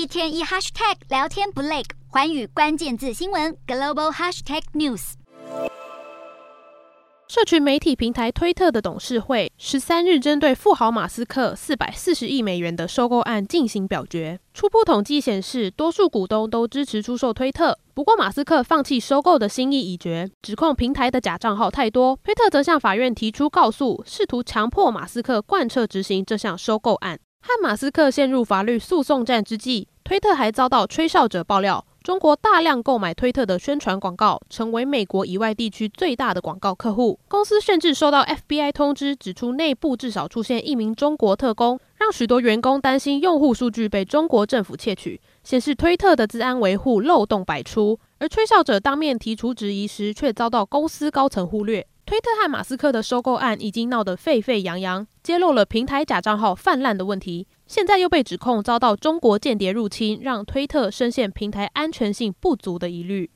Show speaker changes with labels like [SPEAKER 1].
[SPEAKER 1] 一天一 hashtag 聊天不累，环宇关键字新闻 global hashtag news。
[SPEAKER 2] 社群媒体平台推特的董事会十三日针对富豪马斯克四百四十亿美元的收购案进行表决。初步统计显示，多数股东都支持出售推特。不过，马斯克放弃收购的心意已决，指控平台的假账号太多。推特则向法院提出告诉，试图强迫马斯克贯彻执行这项收购案。和马斯克陷入法律诉讼战之际，推特还遭到吹哨者爆料。中国大量购买推特的宣传广告，成为美国以外地区最大的广告客户。公司甚至收到 FBI 通知，指出内部至少出现一名中国特工，让许多员工担心用户数据被中国政府窃取，显示推特的治安维护漏洞百出。而吹哨者当面提出质疑时，却遭到公司高层忽略。推特和马斯克的收购案已经闹得沸沸扬扬，揭露了平台假账号泛滥的问题。现在又被指控遭到中国间谍入侵，让推特深陷平台安全性不足的疑虑。